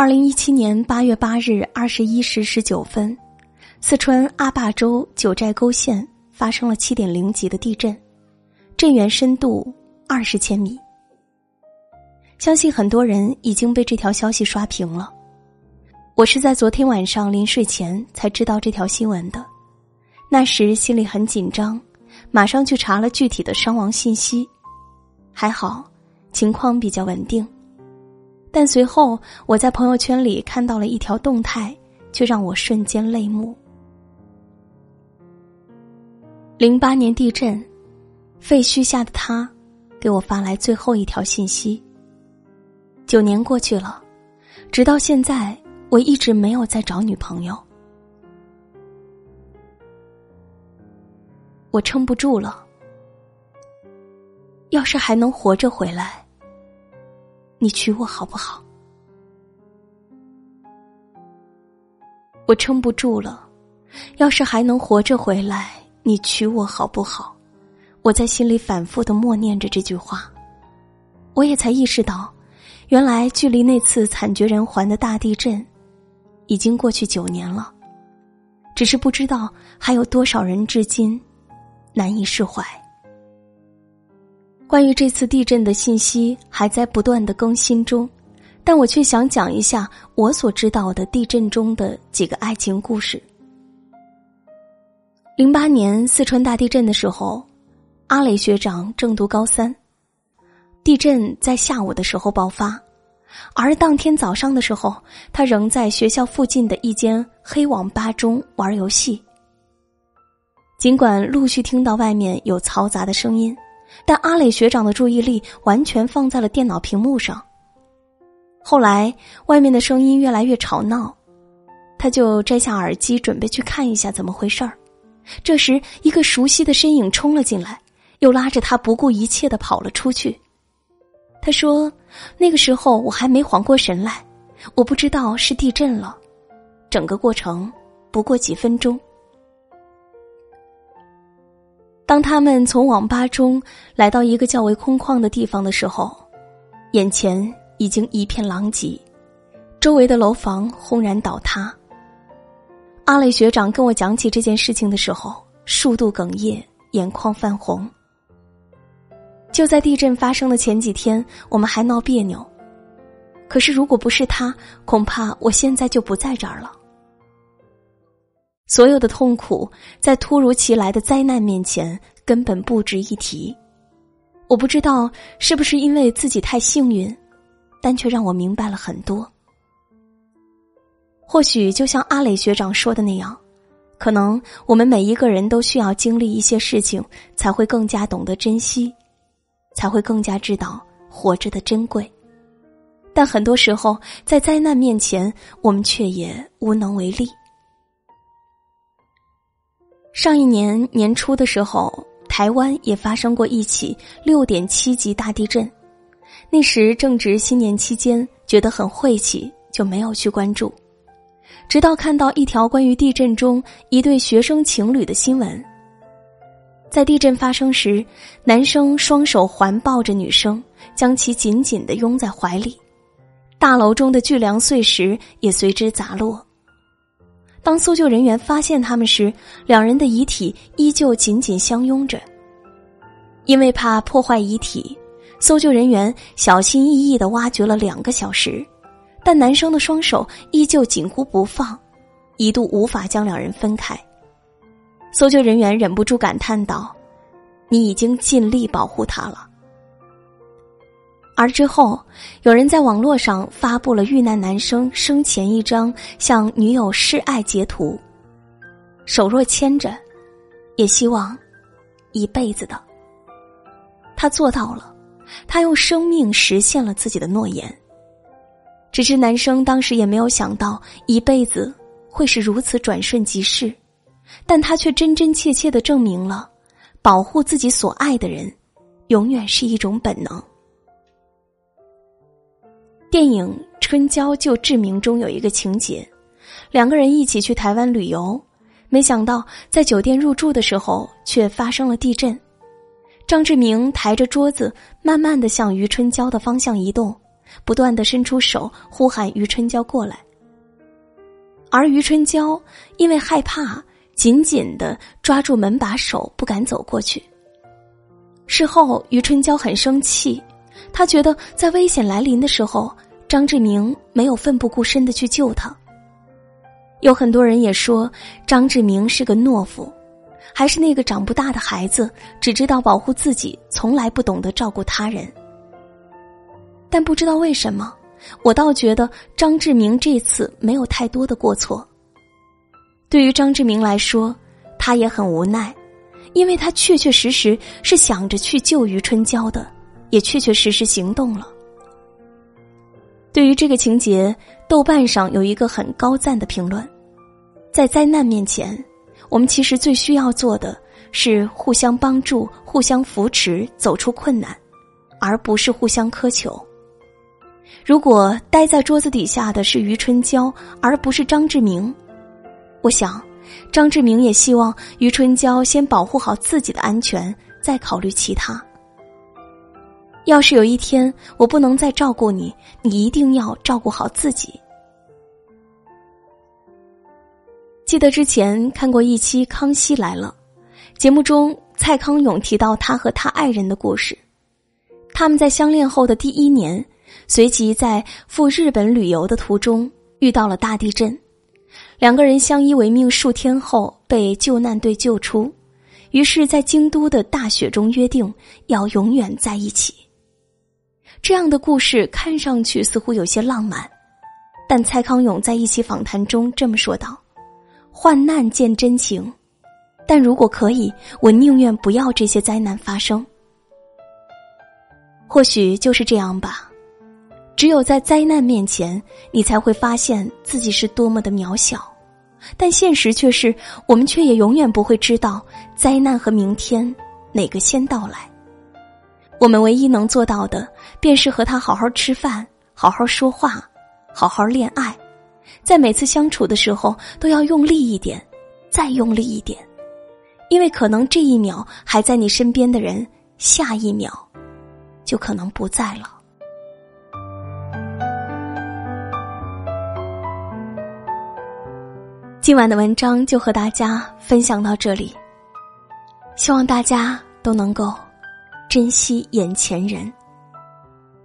二零一七年八月八日二十一时十九分，四川阿坝州九寨沟县发生了七点零级的地震，震源深度二十千米。相信很多人已经被这条消息刷屏了。我是在昨天晚上临睡前才知道这条新闻的，那时心里很紧张，马上去查了具体的伤亡信息，还好，情况比较稳定。但随后我在朋友圈里看到了一条动态，却让我瞬间泪目。零八年地震，废墟下的他，给我发来最后一条信息。九年过去了，直到现在，我一直没有再找女朋友。我撑不住了，要是还能活着回来。你娶我好不好？我撑不住了，要是还能活着回来，你娶我好不好？我在心里反复的默念着这句话，我也才意识到，原来距离那次惨绝人寰的大地震，已经过去九年了，只是不知道还有多少人至今难以释怀。关于这次地震的信息还在不断的更新中，但我却想讲一下我所知道的地震中的几个爱情故事。零八年四川大地震的时候，阿磊学长正读高三，地震在下午的时候爆发，而当天早上的时候，他仍在学校附近的一间黑网吧中玩游戏。尽管陆续听到外面有嘈杂的声音。但阿磊学长的注意力完全放在了电脑屏幕上。后来，外面的声音越来越吵闹，他就摘下耳机准备去看一下怎么回事儿。这时，一个熟悉的身影冲了进来，又拉着他不顾一切的跑了出去。他说：“那个时候我还没缓过神来，我不知道是地震了，整个过程不过几分钟。”当他们从网吧中来到一个较为空旷的地方的时候，眼前已经一片狼藉，周围的楼房轰然倒塌。阿磊学长跟我讲起这件事情的时候，数度哽咽，眼眶泛红。就在地震发生的前几天，我们还闹别扭，可是如果不是他，恐怕我现在就不在这儿了。所有的痛苦在突如其来的灾难面前根本不值一提。我不知道是不是因为自己太幸运，但却让我明白了很多。或许就像阿磊学长说的那样，可能我们每一个人都需要经历一些事情，才会更加懂得珍惜，才会更加知道活着的珍贵。但很多时候，在灾难面前，我们却也无能为力。上一年年初的时候，台湾也发生过一起六点七级大地震。那时正值新年期间，觉得很晦气，就没有去关注。直到看到一条关于地震中一对学生情侣的新闻。在地震发生时，男生双手环抱着女生，将其紧紧的拥在怀里，大楼中的巨梁碎石也随之砸落。当搜救人员发现他们时，两人的遗体依旧紧紧相拥着。因为怕破坏遗体，搜救人员小心翼翼的挖掘了两个小时，但男生的双手依旧紧箍不放，一度无法将两人分开。搜救人员忍不住感叹道：“你已经尽力保护他了。”而之后，有人在网络上发布了遇难男生生前一张向女友示爱截图，手若牵着，也希望一辈子的。他做到了，他用生命实现了自己的诺言。只是男生当时也没有想到一辈子会是如此转瞬即逝，但他却真真切切的证明了，保护自己所爱的人，永远是一种本能。电影《春娇救志明》中有一个情节，两个人一起去台湾旅游，没想到在酒店入住的时候却发生了地震。张志明抬着桌子，慢慢的向余春娇的方向移动，不断的伸出手呼喊余春娇过来。而余春娇因为害怕，紧紧的抓住门把手，不敢走过去。事后，余春娇很生气，他觉得在危险来临的时候，张志明没有奋不顾身的去救他。有很多人也说，张志明是个懦夫，还是那个长不大的孩子，只知道保护自己，从来不懂得照顾他人。但不知道为什么，我倒觉得张志明这次没有太多的过错。对于张志明来说，他也很无奈，因为他确确实实是想着去救余春娇的，也确确实实行动了。对于这个情节，豆瓣上有一个很高赞的评论：在灾难面前，我们其实最需要做的是互相帮助、互相扶持，走出困难，而不是互相苛求。如果待在桌子底下的是余春娇，而不是张志明，我想，张志明也希望余春娇先保护好自己的安全，再考虑其他。要是有一天我不能再照顾你，你一定要照顾好自己。记得之前看过一期《康熙来了》，节目中蔡康永提到他和他爱人的故事。他们在相恋后的第一年，随即在赴日本旅游的途中遇到了大地震，两个人相依为命数天后被救难队救出，于是，在京都的大雪中约定要永远在一起。这样的故事看上去似乎有些浪漫，但蔡康永在一期访谈中这么说道：“患难见真情，但如果可以，我宁愿不要这些灾难发生。或许就是这样吧，只有在灾难面前，你才会发现自己是多么的渺小。但现实却是，我们却也永远不会知道灾难和明天哪个先到来。”我们唯一能做到的，便是和他好好吃饭，好好说话，好好恋爱，在每次相处的时候都要用力一点，再用力一点，因为可能这一秒还在你身边的人，下一秒就可能不在了。今晚的文章就和大家分享到这里，希望大家都能够。珍惜眼前人。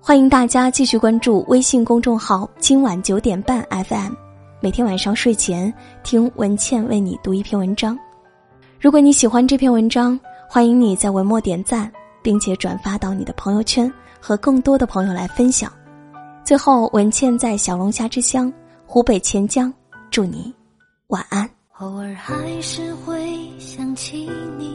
欢迎大家继续关注微信公众号“今晚九点半 FM”，每天晚上睡前听文倩为你读一篇文章。如果你喜欢这篇文章，欢迎你在文末点赞，并且转发到你的朋友圈，和更多的朋友来分享。最后，文倩在小龙虾之乡湖北潜江，祝你晚安。偶尔还是会想起你。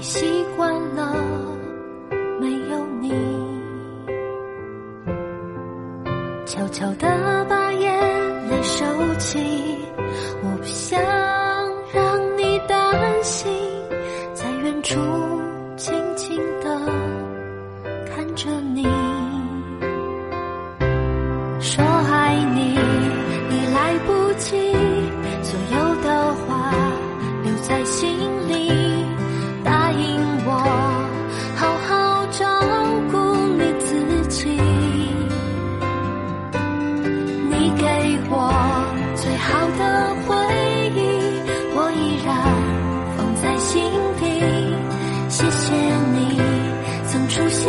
习惯了没有你，悄悄地把眼泪收起。我不想让你担心，在远处静静地看着你。说爱你，已来不及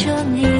着你。